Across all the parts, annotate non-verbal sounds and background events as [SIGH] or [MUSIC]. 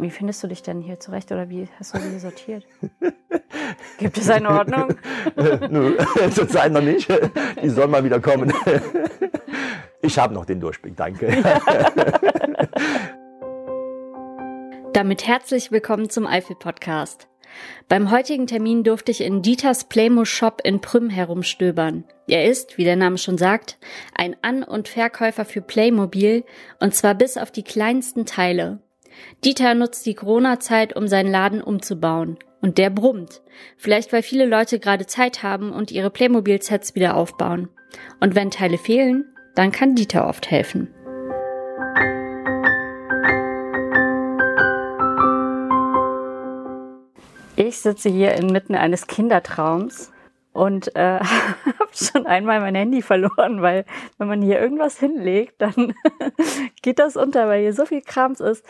wie findest du dich denn hier zurecht oder wie hast du die [LAUGHS] sortiert? Gibt es eine Ordnung? [LAUGHS] Nö, [LAUGHS] zurzeit noch nicht. Die soll mal wieder kommen. Ich habe noch den Durchblick, danke. Damit herzlich willkommen zum Eifel Podcast. Beim heutigen Termin durfte ich in Dieters Playmo Shop in Prüm herumstöbern. Er ist, wie der Name schon sagt, ein An- und Verkäufer für Playmobil und zwar bis auf die kleinsten Teile. Dieter nutzt die Corona-Zeit, um seinen Laden umzubauen. Und der brummt. Vielleicht weil viele Leute gerade Zeit haben und ihre Playmobil-Sets wieder aufbauen. Und wenn Teile fehlen, dann kann Dieter oft helfen. Ich sitze hier inmitten eines Kindertraums und äh, [LAUGHS] habe schon einmal mein Handy verloren, weil wenn man hier irgendwas hinlegt, dann [LAUGHS] geht das unter, weil hier so viel Krams ist.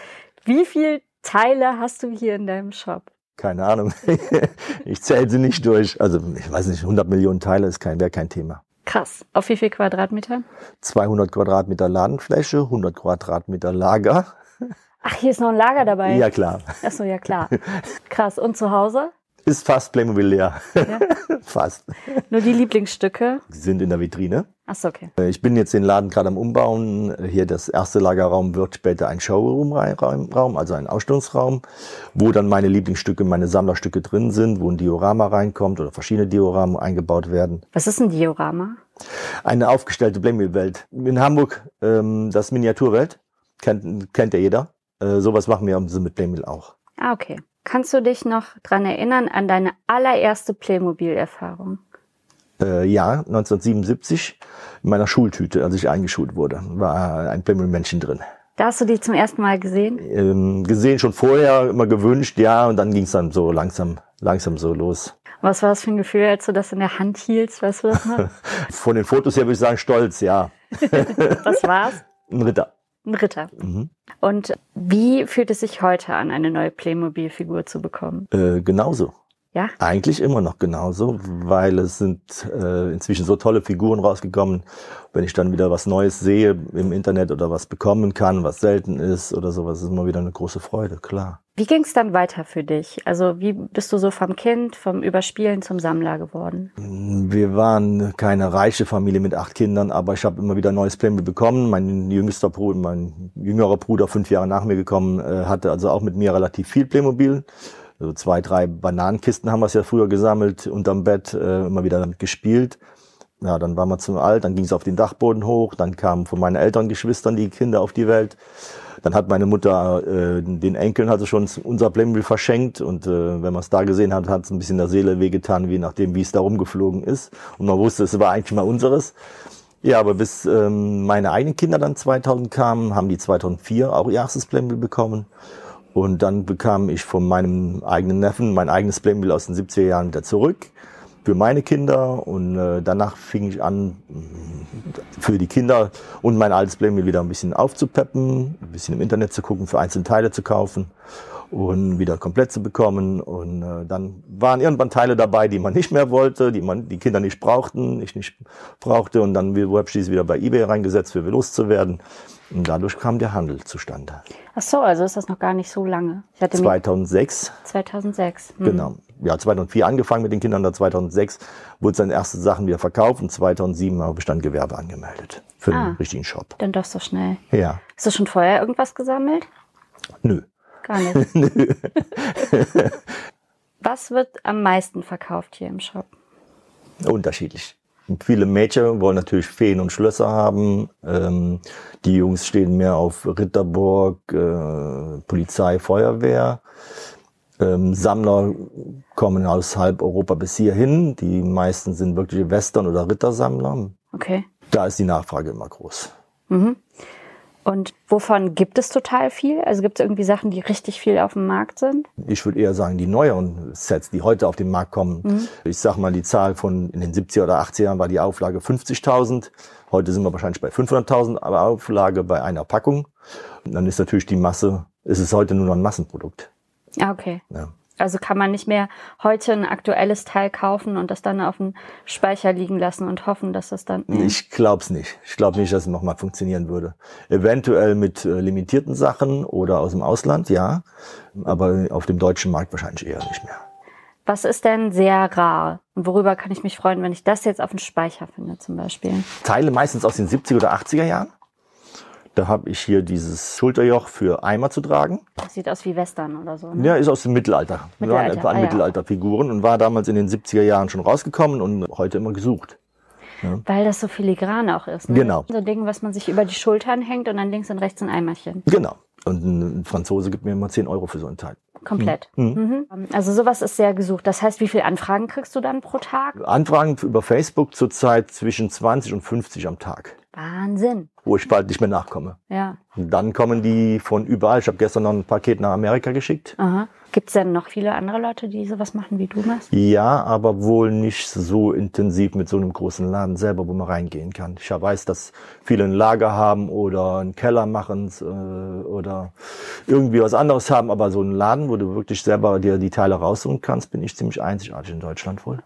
Wie viele Teile hast du hier in deinem Shop? Keine Ahnung. [LAUGHS] Ich zähle sie nicht durch. Also ich weiß nicht, 100 Millionen Teile ist kein, wäre kein Thema. Krass. Auf wie viel Quadratmeter? 200 Quadratmeter Ladenfläche, 100 Quadratmeter Lager. Ach, hier ist noch ein Lager dabei. Ja klar. Ach so, ja klar. Krass. Und zu Hause? Ist fast Playmobil leer. Ja. [LAUGHS] fast. Nur die Lieblingsstücke? Sind in der Vitrine. Ach so, okay. Äh, Ich bin jetzt den Laden gerade am Umbauen. Hier das erste Lagerraum wird später ein Showroom-Raum, also ein Ausstellungsraum, wo dann meine Lieblingsstücke, meine Sammlerstücke drin sind, wo ein Diorama reinkommt oder verschiedene Dioramen eingebaut werden. Was ist ein Diorama? Eine aufgestellte Playmobil-Welt. In Hamburg ähm, das Miniaturwelt, kennt, kennt ja jeder. Äh, sowas machen wir mit Playmobil auch. Ah, okay. Kannst du dich noch dran erinnern an deine allererste Playmobil-Erfahrung? Äh, ja, 1977 in meiner Schultüte, als ich eingeschult wurde, war ein Playmobil-Männchen drin. Da hast du die zum ersten Mal gesehen? Ähm, gesehen schon vorher, immer gewünscht, ja, und dann ging es dann so langsam, langsam so los. Was war das für ein Gefühl, als du das in der Hand hieltst? Weißt du das noch? [LAUGHS] Von den Fotos her würde ich sagen, stolz, ja. [LAUGHS] Was war's? Ein Ritter. Ein Ritter. Mhm. Und wie fühlt es sich heute an, eine neue Playmobil-Figur zu bekommen? Äh, genauso. Ja? Eigentlich immer noch genauso, weil es sind äh, inzwischen so tolle Figuren rausgekommen. Wenn ich dann wieder was Neues sehe im Internet oder was bekommen kann, was selten ist oder sowas, ist immer wieder eine große Freude, klar. Wie ging es dann weiter für dich? Also wie bist du so vom Kind, vom Überspielen zum Sammler geworden? Wir waren keine reiche Familie mit acht Kindern, aber ich habe immer wieder neues Playmobil bekommen. Mein jüngster Bruder, mein jüngerer Bruder, fünf Jahre nach mir gekommen, äh, hatte also auch mit mir relativ viel Playmobil. Also zwei, drei Bananenkisten haben wir es ja früher gesammelt, unterm Bett, äh, immer wieder damit gespielt. Ja, dann waren wir zu alt, dann ging es auf den Dachboden hoch, dann kamen von meinen Eltern Geschwistern die Kinder auf die Welt. Dann hat meine Mutter äh, den Enkeln also schon unser Playmobil verschenkt und äh, wenn man es da gesehen hat, hat es ein bisschen der Seele wehgetan, je nachdem, wie es da rumgeflogen ist. Und man wusste, es war eigentlich mal unseres. Ja, aber bis ähm, meine eigenen Kinder dann 2000 kamen, haben die 2004 auch ihr erstes Playmobil bekommen. Und dann bekam ich von meinem eigenen Neffen mein eigenes Playmobil aus den 70er Jahren wieder zurück für meine Kinder. Und äh, danach fing ich an, für die Kinder und mein altes Playmobil wieder ein bisschen aufzupeppen, ein bisschen im Internet zu gucken, für einzelne Teile zu kaufen und wieder komplett zu bekommen. Und äh, dann waren irgendwann Teile dabei, die man nicht mehr wollte, die man die Kinder nicht brauchten, ich nicht brauchte. Und dann habe ich wieder bei eBay reingesetzt, für loszuwerden. Und dadurch kam der Handel zustande. Ach so, also ist das noch gar nicht so lange. Ich hatte mir 2006, 2006. Hm. genau. Ja, 2004 angefangen mit den Kindern, dann 2006 wurde seine ersten Sachen wieder verkauft und 2007 habe ich dann Gewerbe angemeldet für Ah. den richtigen Shop. Dann doch so schnell. Ja, Hast du schon vorher irgendwas gesammelt? nö. Gar nicht. [LAUGHS] nö. Was wird am meisten verkauft hier im Shop? Unterschiedlich. Viele Mädchen wollen natürlich Feen und Schlösser haben. Ähm, die Jungs stehen mehr auf Ritterburg, äh, Polizei, Feuerwehr. Ähm, Sammler kommen aus halb Europa bis hierhin. Die meisten sind wirklich Western- oder Rittersammler. Okay. Da ist die Nachfrage immer groß. Und wovon gibt es total viel? Also gibt es irgendwie Sachen, die richtig viel auf dem Markt sind? Ich würde eher sagen, die neueren Sets, die heute auf den Markt kommen. Ich sag mal, die Zahl von in den 70er oder 80er Jahren war die Auflage 50.000. Heute sind wir wahrscheinlich bei 500.000, aber Auflage bei einer Packung. Und dann ist natürlich die Masse, ist es heute nur noch ein Massenprodukt. Ah, okay. Ja. Also kann man nicht mehr heute ein aktuelles Teil kaufen und das dann auf dem Speicher liegen lassen und hoffen, dass das dann. Ich glaube es nicht. Ich glaube nicht, dass es nochmal funktionieren würde. Eventuell mit äh, limitierten Sachen oder aus dem Ausland, ja. Aber auf dem deutschen Markt wahrscheinlich eher nicht mehr. Was ist denn sehr rar? Und worüber kann ich mich freuen, wenn ich das jetzt auf dem Speicher finde, zum Beispiel? Teile meistens aus den 70er oder 80er Jahren. Da habe ich hier dieses Schulterjoch für Eimer zu tragen. Das sieht aus wie Western oder so. Ne? Ja, ist aus dem Mittelalter. Mittelalter. Ja, waren Ah, ja. Mittelalterfiguren und war damals in den 70er Jahren schon rausgekommen und heute immer gesucht. Weil das so filigran auch ist. Ne? Genau. So ein Ding, was man sich über die Schultern hängt und dann links und rechts ein Eimerchen. Genau. Und ein Franzose gibt mir immer 10 Euro für so ein Teil. Komplett. Mhm. Also sowas ist sehr gesucht. Das heißt, wie viele Anfragen kriegst du dann pro Tag? Anfragen über Facebook zurzeit zwischen 20 und 50 am Tag, Wahnsinn. wo ich bald nicht mehr nachkomme. Ja. Und dann kommen die von überall. Ich habe gestern noch ein Paket nach Amerika geschickt. Aha. Gibt es denn noch viele andere Leute, die sowas machen, wie du machst? Ja, aber wohl nicht so intensiv mit so einem großen Laden selber, wo man reingehen kann. Ich weiß, dass viele ein Lager haben oder einen Keller machen äh, oder irgendwie was anderes haben, aber so ein Laden, wo du wirklich selber dir die Teile raussuchen kannst, bin ich ziemlich einzigartig in Deutschland wohl.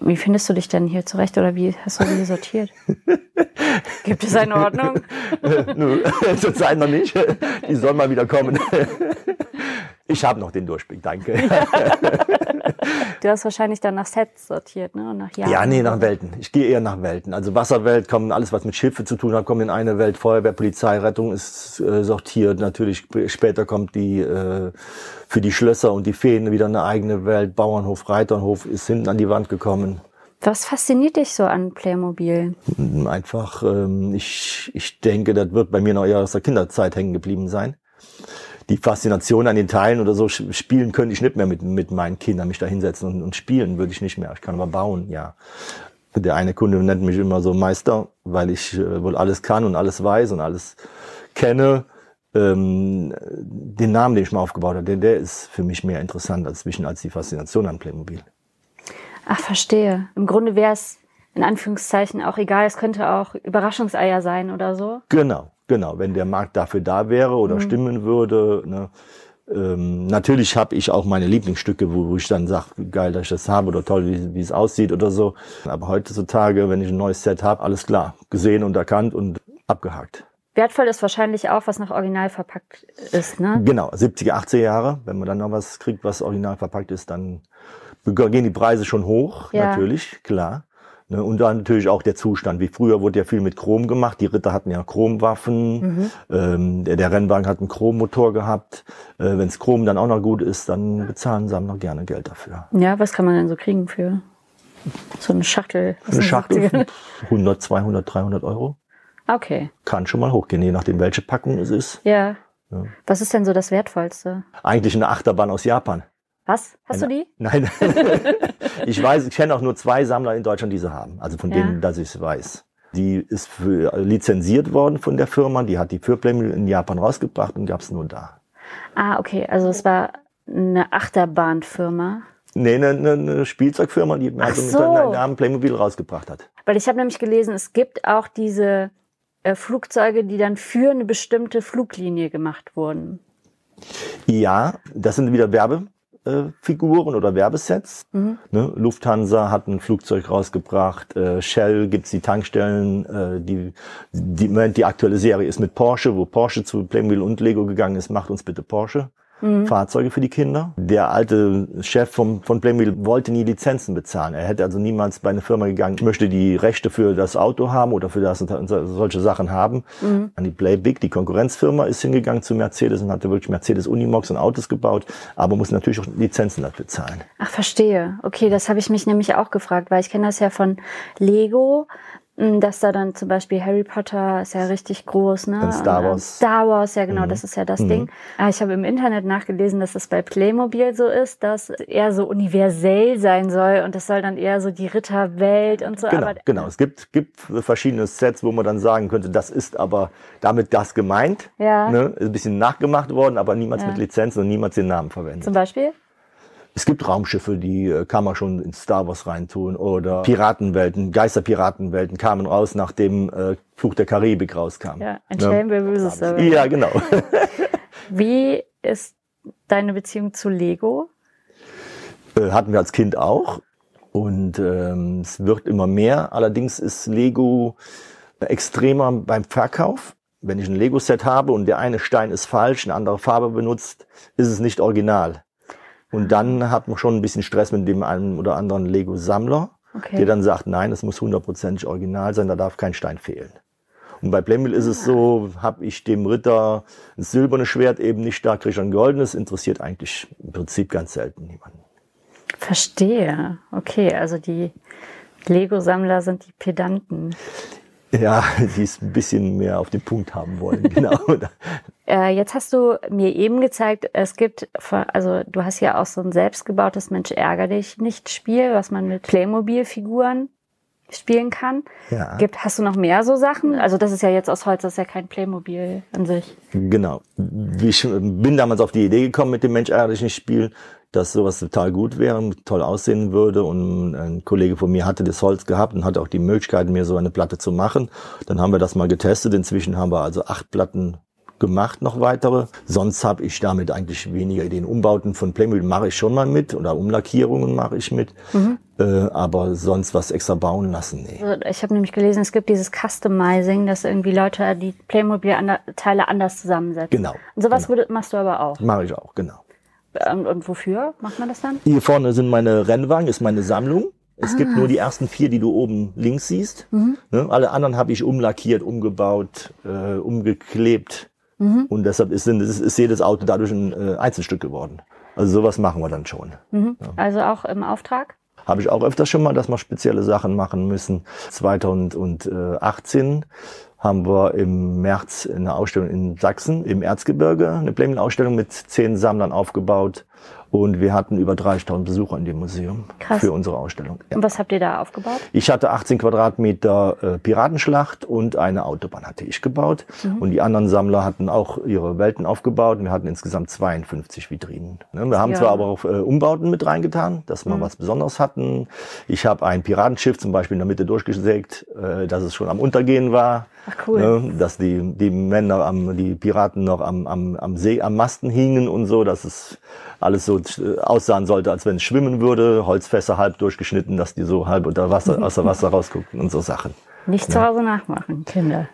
Wie findest du dich denn hier zurecht oder wie hast du die sortiert? [LAUGHS] Gibt es eine Ordnung? Nö, [LAUGHS] zurzeit noch nicht. Die soll mal wieder kommen. [LAUGHS] Ich habe noch den Durchblick, danke. [LAUGHS] Du hast wahrscheinlich dann nach Sets sortiert, ne? Und nach Jahren. Ja, nee, nach Welten. Ich gehe eher nach Welten. Also Wasserwelt kommt alles, was mit Schiffe zu tun hat, kommt in eine Welt. Feuerwehr, Polizei, Rettung ist äh, sortiert. Natürlich sp- später kommt die äh, für die Schlösser und die Feen wieder eine eigene Welt. Bauernhof, Reiterhof ist hinten an die Wand gekommen. Was fasziniert dich so an Playmobil? Einfach, ähm, ich, ich denke, das wird bei mir noch eher aus der Kinderzeit hängen geblieben sein. Die Faszination an den Teilen oder so spielen könnte ich nicht mehr mit, mit meinen Kindern, mich da hinsetzen und, und spielen würde ich nicht mehr. Ich kann aber bauen, ja. Der eine Kunde nennt mich immer so Meister, weil ich äh, wohl alles kann und alles weiß und alles kenne. Ähm, den Namen, den ich mal aufgebaut habe, der, der ist für mich mehr interessant als, zwischen als die Faszination an Playmobil. Ach, verstehe. Im Grunde wäre es in Anführungszeichen auch egal. Es könnte auch Überraschungseier sein oder so. Genau, genau. Wenn der Markt dafür da wäre oder stimmen würde. Ne? Ähm, natürlich habe ich auch meine Lieblingsstücke, wo, wo ich dann sage, geil, dass ich das habe oder toll, wie, wie es aussieht oder so. Aber heutzutage, wenn ich ein neues Set habe, alles klar, gesehen und erkannt und abgehakt. Wertvoll ist wahrscheinlich auch, was nach Original verpackt ist, ne? Genau, 70er, 80er Jahre. Wenn man dann noch was kriegt, was original verpackt ist, dann gehen die Preise schon hoch, Ja. natürlich, klar. Ne, und dann natürlich auch der Zustand. Wie früher wurde ja viel mit Chrom gemacht. Die Ritter hatten ja Chromwaffen. Ähm, der, der Rennwagen hat einen Chrommotor gehabt. Äh, Wenns Chrom dann auch noch gut ist, dann bezahlen Sammler gerne Geld dafür. Ja, was kann man denn so kriegen für so eine Schachtel? aus Eine Schachtel 70ern? 100, 200, 300 Euro. Okay, Kann schon mal hochgehen, je nachdem, welche Packung es ist. ja. Ja. Was ist denn so das Wertvollste? Eigentlich eine Achterbahn aus Japan. Was? Hast du Eine- die? [LAUGHS] Nein. [LAUGHS] ich weiß, ich kenne auch nur zwei Sammler in Deutschland, die sie haben. Also von Ja. denen, dass ich es weiß. Die ist für, lizenziert worden von der Firma. Die hat die für Playmobil in Japan rausgebracht und gab es nur da. Ah, okay. Also es war eine Achterbahnfirma. Nee, eine, eine, Spielzeugfirma, die also so. dem Namen Playmobil rausgebracht hat. Weil ich habe nämlich gelesen, es gibt auch diese äh, Flugzeuge, die dann für eine bestimmte Fluglinie gemacht wurden. Ja, das sind wieder Werbefiguren äh, Figuren oder Werbesets. Mhm. Ne? Lufthansa hat ein Flugzeug rausgebracht, äh, Shell gibt's die Tankstellen, äh, die, die, die aktuelle Serie ist mit Porsche, wo Porsche zu Playmobil und Lego gegangen ist, macht uns bitte Porsche. Mhm. Fahrzeuge für die Kinder. Der alte Chef vom, von Playmobil wollte nie Lizenzen bezahlen. Er hätte also niemals bei einer Firma gegangen, ich möchte die Rechte für das Auto haben oder für das und solche Sachen haben. Mhm. An die Playbig, die Konkurrenzfirma, ist hingegangen zu Mercedes und hatte wirklich Mercedes Unimogs und Autos gebaut, aber muss natürlich auch Lizenzen dafür zahlen. Ach, verstehe. Okay, das habe ich mich nämlich auch gefragt, weil ich kenne das ja von Lego, dass da dann zum Beispiel Harry Potter ist ja richtig groß, ne? Und Star Wars. Star Wars, ja genau, Mhm. das ist ja das Mhm. Ding. Aber ich habe im Internet nachgelesen, dass das bei Playmobil so ist, dass eher so universell sein soll und das soll dann eher so die Ritterwelt und so. Genau, aber genau. Es gibt, gibt verschiedene Sets, wo man dann sagen könnte, das ist aber damit das gemeint. Ja. Ne? Ist ein bisschen nachgemacht worden, aber niemals Ja. mit Lizenzen und niemals den Namen verwendet. zum Beispiel? Es gibt Raumschiffe, die äh, kann man schon in Star Wars reintun oder Piratenwelten, Geisterpiratenwelten kamen raus, nachdem äh, Fluch der Karibik rauskam. Ja, ein Ne? Schelm, wer böse ist. aber- Ja, genau. [LAUGHS] Wie ist deine Beziehung zu Lego? Äh, hatten wir als Kind auch. Und ähm, es wird immer mehr. Allerdings ist Lego extremer beim Verkauf. Wenn ich ein Lego-Set habe und der eine Stein ist falsch, eine andere Farbe benutzt, ist es nicht original. Und dann hat man schon ein bisschen Stress mit dem einen oder anderen Lego-Sammler, okay. der dann sagt, nein, es muss hundertprozentig original sein, da darf kein Stein fehlen. Und bei Playmobil ist es so, habe ich dem Ritter ein silbernes Schwert eben nicht da, kriege ich ein goldenes, interessiert eigentlich im Prinzip ganz selten niemanden. Verstehe. Okay, also die Lego-Sammler sind die Pedanten. Ja, [LAUGHS] die es ein bisschen mehr auf den Punkt haben wollen, [LAUGHS] genau. äh, jetzt hast du mir eben gezeigt, es gibt, also du hast ja auch so ein selbstgebautes Mensch ärger dich nicht Spiel, was man mit Playmobil-Figuren spielen kann. Ja. Gibt, hast du noch mehr so Sachen? Also das ist ja jetzt aus Holz, das ist ja kein Playmobil an sich. Genau. Ich bin damals auf die Idee gekommen mit dem Mensch ärger dich nicht Spiel, dass sowas total gut wäre, toll aussehen würde. Und ein Kollege von mir hatte das Holz gehabt und hatte auch die Möglichkeit, mir so eine Platte zu machen. Dann haben wir das mal getestet. Inzwischen haben wir also acht Platten gemacht, noch weitere. Sonst habe ich damit eigentlich weniger Ideen. Umbauten von Playmobil mache ich schon mal mit oder Umlackierungen mache ich mit. Mhm. Äh, aber sonst was extra bauen lassen, nee. Also ich habe nämlich gelesen, es gibt dieses Customizing, dass irgendwie Leute die Playmobil-Teile anders zusammensetzen. Genau. Und sowas genau. machst du aber auch. Mache ich auch, genau. Und, und wofür macht man das dann? Hier vorne sind meine Rennwagen, ist meine Sammlung. Es ah. gibt nur die ersten vier, die du oben links siehst. Mhm. Ne? Alle anderen habe ich umlackiert, umgebaut, äh, umgeklebt. Mhm. Und deshalb ist, ist, ist, jedes Auto dadurch ein äh, Einzelstück geworden. Also sowas machen wir dann schon. Mhm. Ja. Also auch im Auftrag? Habe ich auch öfters schon mal, dass wir spezielle Sachen machen müssen. 2018 haben wir im März eine Ausstellung in Sachsen im Erzgebirge, eine Playmobil-Ausstellung mit zehn Sammlern aufgebaut. Und wir hatten über 30.000 Besucher in dem Museum Krass. für unsere Ausstellung. Ja. Und was habt ihr da aufgebaut? Ich hatte 18 Quadratmeter äh, Piratenschlacht und eine Autobahn hatte ich gebaut. Mhm. Und die anderen Sammler hatten auch ihre Welten aufgebaut. Wir hatten insgesamt 52 Vitrinen. Ne? Wir haben ja. zwar aber auch äh, Umbauten mit reingetan, dass wir mhm. was Besonderes hatten. Ich habe ein Piratenschiff zum Beispiel in der Mitte durchgesägt, äh, dass es schon am Untergehen war. Ach cool. Ne? Dass die, die Männer, am, die Piraten noch am, am, am See, am Masten hingen und so, dass es alles so äh, aussahen sollte, als wenn es schwimmen würde, Holzfässer halb durchgeschnitten, dass die so halb unter Wasser, [LAUGHS] aus dem Wasser rausguckten und so Sachen. Nicht ja. zu Hause nachmachen, Kinder.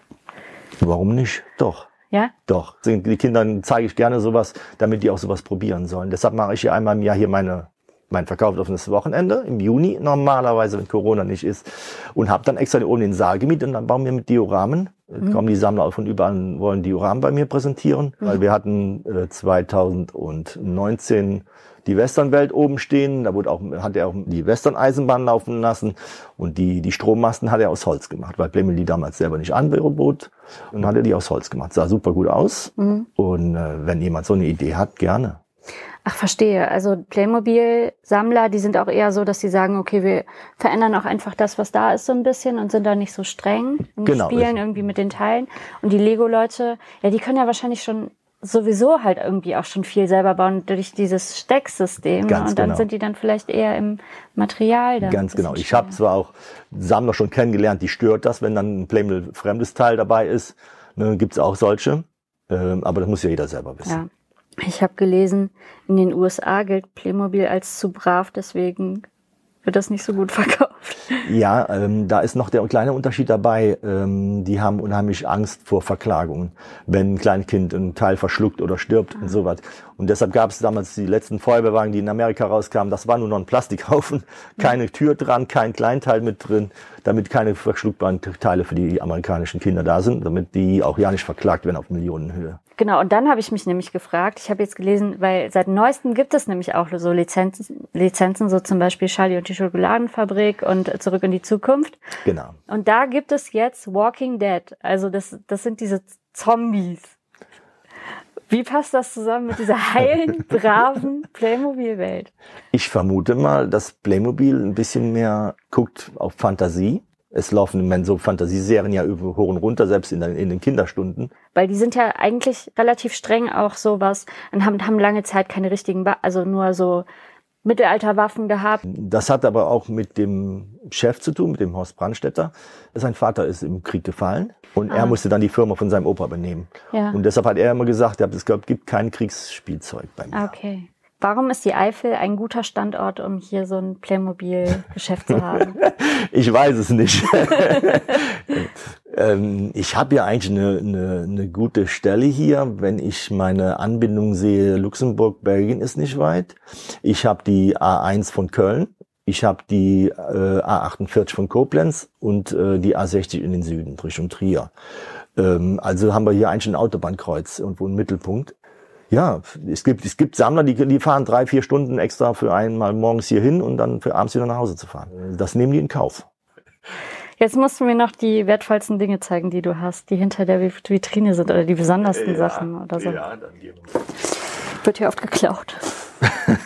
Warum nicht? Doch. Ja? Doch. Die Kindern zeige ich gerne sowas, damit die auch sowas probieren sollen. Deshalb mache ich hier einmal im Jahr hier meine mein verkaufsoffenes Wochenende im Juni normalerweise, wenn Corona nicht ist, und habe dann extra oben den Saal gemietet und dann bauen wir mit Dioramen. Mhm. Kommen die Sammler von überall wollen Dioramen bei mir präsentieren, mhm. weil wir hatten äh, 2019 die Westernwelt oben stehen. Da wurde auch, hat er auch die Western-Eisenbahn laufen lassen und die, die Strommasten hat er aus Holz gemacht, weil Playmobil die damals selber nicht anbot und hat er die aus Holz gemacht. Sah super gut aus mhm. und äh, wenn jemand so eine Idee hat, gerne. Ach, verstehe. Also Playmobil-Sammler, die sind auch eher so, dass sie sagen, okay, wir verändern auch einfach das, was da ist, so ein bisschen und sind da nicht so streng und genau, spielen richtig. irgendwie mit den Teilen. Und die Lego-Leute, ja, die können ja wahrscheinlich schon sowieso halt irgendwie auch schon viel selber bauen durch dieses Stecksystem. Ganz und dann genau. sind die dann vielleicht eher im Material. Dann Ganz genau. Ich habe zwar auch Sammler schon kennengelernt, die stört das, wenn dann ein Playmobil fremdes Teil dabei ist. Ne, Gibt es auch solche. Ähm, aber das muss ja jeder selber wissen. Ja. Ich habe gelesen, in den USA gilt Playmobil als zu brav, deswegen wird das nicht so gut [LAUGHS] verkauft. Ja, ähm, da ist noch der kleine Unterschied dabei. Ähm, die haben unheimlich Angst vor Verklagungen, wenn ein Kleinkind einen Teil verschluckt oder stirbt ah. und sowas. Und deshalb gab es damals die letzten Feuerwehrwagen, die in Amerika rauskamen. Das war nur noch ein Plastikhaufen, keine Tür dran, kein Kleinteil mit drin, damit keine verschluckbaren Teile für die amerikanischen Kinder da sind, damit die auch ja nicht verklagt werden auf Millionenhöhe. Genau, und dann habe ich mich nämlich gefragt, ich habe jetzt gelesen, weil seit neuestem gibt es nämlich auch so Lizenzen, Lizenzen, so zum Beispiel Charlie und die Schokoladenfabrik und Zurück in die Zukunft. Genau. Und da gibt es jetzt Walking Dead. Also das, das sind diese Zombies. Wie passt das zusammen mit dieser heilen, [LAUGHS] braven Playmobil-Welt? Ich vermute mal, dass Playmobil ein bisschen mehr guckt auf Fantasie es laufen im Moment so Fantasieserien ja über und runter, selbst in, in, den Kinderstunden. Weil die sind ja eigentlich relativ streng auch sowas und haben, haben lange Zeit keine richtigen, also nur so Mittelalterwaffen gehabt. Das hat aber auch mit dem Chef zu tun, mit dem Horst Brandstetter. Sein Vater ist im Krieg gefallen und ah. er musste dann die Firma von seinem Opa übernehmen. Ja. Und deshalb hat er immer gesagt, es gibt kein Kriegsspielzeug bei mir. Okay. Warum ist die Eifel ein guter Standort, um hier so ein Playmobil-Geschäft zu haben? [LAUGHS] ich weiß es nicht. [LAUGHS] [LAUGHS] ähm, ich habe ja eigentlich eine, eine, eine gute Stelle hier. Wenn ich meine Anbindung sehe, Luxemburg, Belgien ist nicht weit. Ich habe die A1 von Köln. Ich habe die äh, A48 von Koblenz und äh, die A60 in den Süden, Richtung Trier. Ähm, also haben wir hier eigentlich ein Autobahnkreuz irgendwo einen Mittelpunkt. Ja, es gibt, es gibt Sammler, die, die fahren drei, vier Stunden extra für einmal morgens hier hin und dann für abends wieder nach Hause zu fahren. Das nehmen die in Kauf. Jetzt musst du mir noch die wertvollsten Dinge zeigen, die du hast, die hinter der Vitrine sind oder die besondersten ja, Sachen oder so. Ja, dann gehen wir. Wird hier oft geklaut. [LAUGHS]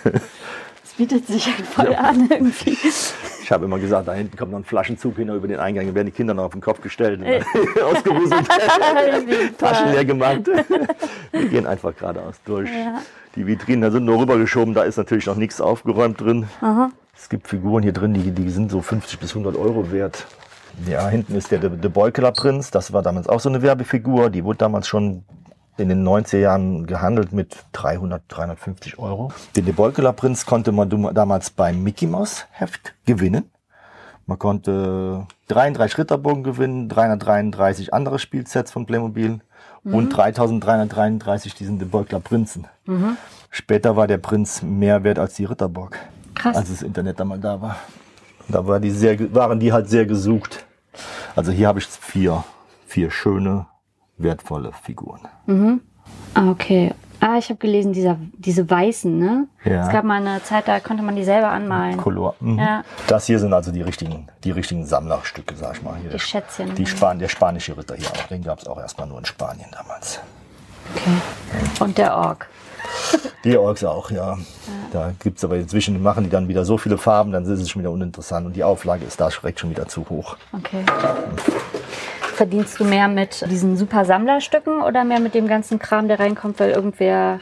das bietet sich halt voll ja. an irgendwie. Ich habe immer gesagt, da hinten kommt noch ein Flaschenzug hin über den Eingang, dann werden die Kinder noch auf den Kopf gestellt und [LAUGHS] ausgerüstet, [LAUGHS] Taschen leer gemacht. Wir gehen einfach geradeaus durch. Ja. Die Vitrinen da sind nur rübergeschoben, da ist natürlich noch nichts aufgeräumt drin. Aha. Es gibt Figuren hier drin, die, die sind so 50 bis 100 Euro wert. Ja, hinten ist der De Beukeler Prinz. Das war damals auch so eine Werbefigur. Die wurde damals schon in den 90er Jahren gehandelt mit 300, 350 Euro. Den De Beukeler Prinz konnte man damals beim Mickey Mouse Heft gewinnen. Man konnte 33 Ritterburgen gewinnen, 333 andere Spielsets von Playmobil mhm. und 3333 diesen De Beugler Prinzen. Mhm. Später war der Prinz mehr wert als die Ritterburg, Krass. als das Internet da mal da war. Da war die sehr, waren die halt sehr gesucht. Also hier habe ich vier, vier schöne wertvolle Figuren. Mhm. Ah, okay. Ah, ich habe gelesen, dieser, diese weißen, ne? Ja. Es gab mal eine Zeit, da konnte man die selber anmalen. Color. Mhm. Ja. Das hier sind also die richtigen, die richtigen Sammlerstücke, sag ich mal. Hier die Schätzchen. Die Span der spanische Ritter hier auch. Den gab es auch erstmal nur in Spanien damals. Okay. Und der Ork. Die Orks auch, ja. ja. Da gibt's aber inzwischen, machen die dann wieder so viele Farben, dann ist es schon wieder uninteressant und die Auflage ist da direkt schon wieder zu hoch. Okay. Verdienst du mehr mit diesen super Sammlerstücken oder mehr mit dem ganzen Kram, der reinkommt, weil irgendwer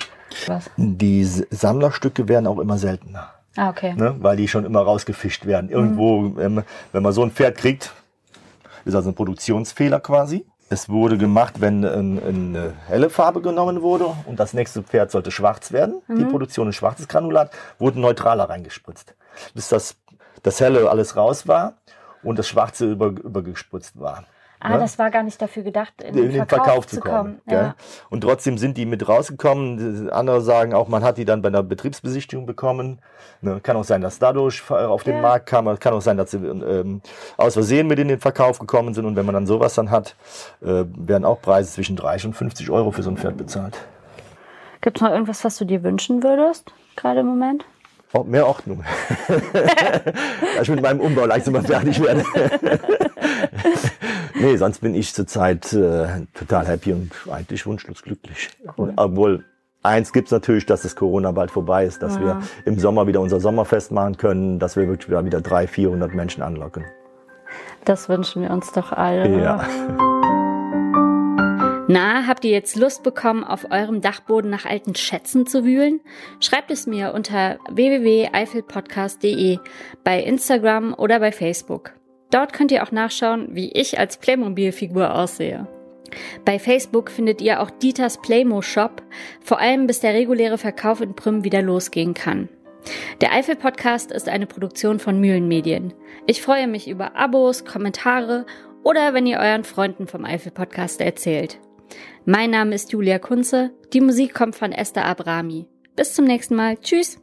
was? Die Sammlerstücke werden auch immer seltener. Ah, okay. Ne? Weil die schon immer rausgefischt werden. Irgendwo, mhm. ähm, wenn man so ein Pferd kriegt, ist also ein Produktionsfehler quasi. Es wurde gemacht, wenn ein, eine helle Farbe genommen wurde und das nächste Pferd sollte schwarz werden. Mhm. Die Produktion ist schwarzes Granulat, wurde neutraler reingespritzt. Bis das, das helle alles raus war und das schwarze über, übergespritzt war. Ah, ne? das war gar nicht dafür gedacht, in, in den Verkauf, Verkauf zu kommen. kommen. Ja. Und trotzdem sind die mit rausgekommen. Andere sagen auch, man hat die dann bei einer Betriebsbesichtigung bekommen. Ne? Kann auch sein, dass dadurch auf den ja. Markt kam. Kann auch sein, dass sie ähm, aus Versehen mit in den Verkauf gekommen sind. Und wenn man dann sowas dann hat, äh, werden auch Preise zwischen 30 und 50 Euro für so ein Pferd bezahlt. Gibt es noch irgendwas, was du dir wünschen würdest, gerade im Moment? Oh, mehr Ordnung. [LAUGHS] [LAUGHS] Dass ich mit meinem Umbau langsam mal fertig werde. [LAUGHS] nee, sonst bin ich zurzeit äh, total happy und eigentlich wunschlos glücklich. Cool. Obwohl, eins gibt's natürlich, dass das Corona bald vorbei ist, dass ja. wir im Sommer wieder unser Sommerfest machen können, dass wir wirklich wieder, wieder 300, 400 Menschen anlocken. Das wünschen wir uns doch alle. Ja. Na, habt ihr jetzt Lust bekommen, auf eurem Dachboden nach alten Schätzen zu wühlen? Schreibt es mir unter www.eifelpodcast.de bei Instagram oder bei Facebook. Dort könnt ihr auch nachschauen, wie ich als Playmobil-Figur aussehe. Bei Facebook findet ihr auch Dieters Playmo Shop, vor allem bis der reguläre Verkauf in Prüm wieder losgehen kann. Der Eifel Podcast ist eine Produktion von Mühlenmedien. Ich freue mich über Abos, Kommentare oder wenn ihr euren Freunden vom Eifel Podcast erzählt. Mein Name ist Julia Kunze. Die Musik kommt von Esther Abrami. Bis zum nächsten Mal. Tschüss.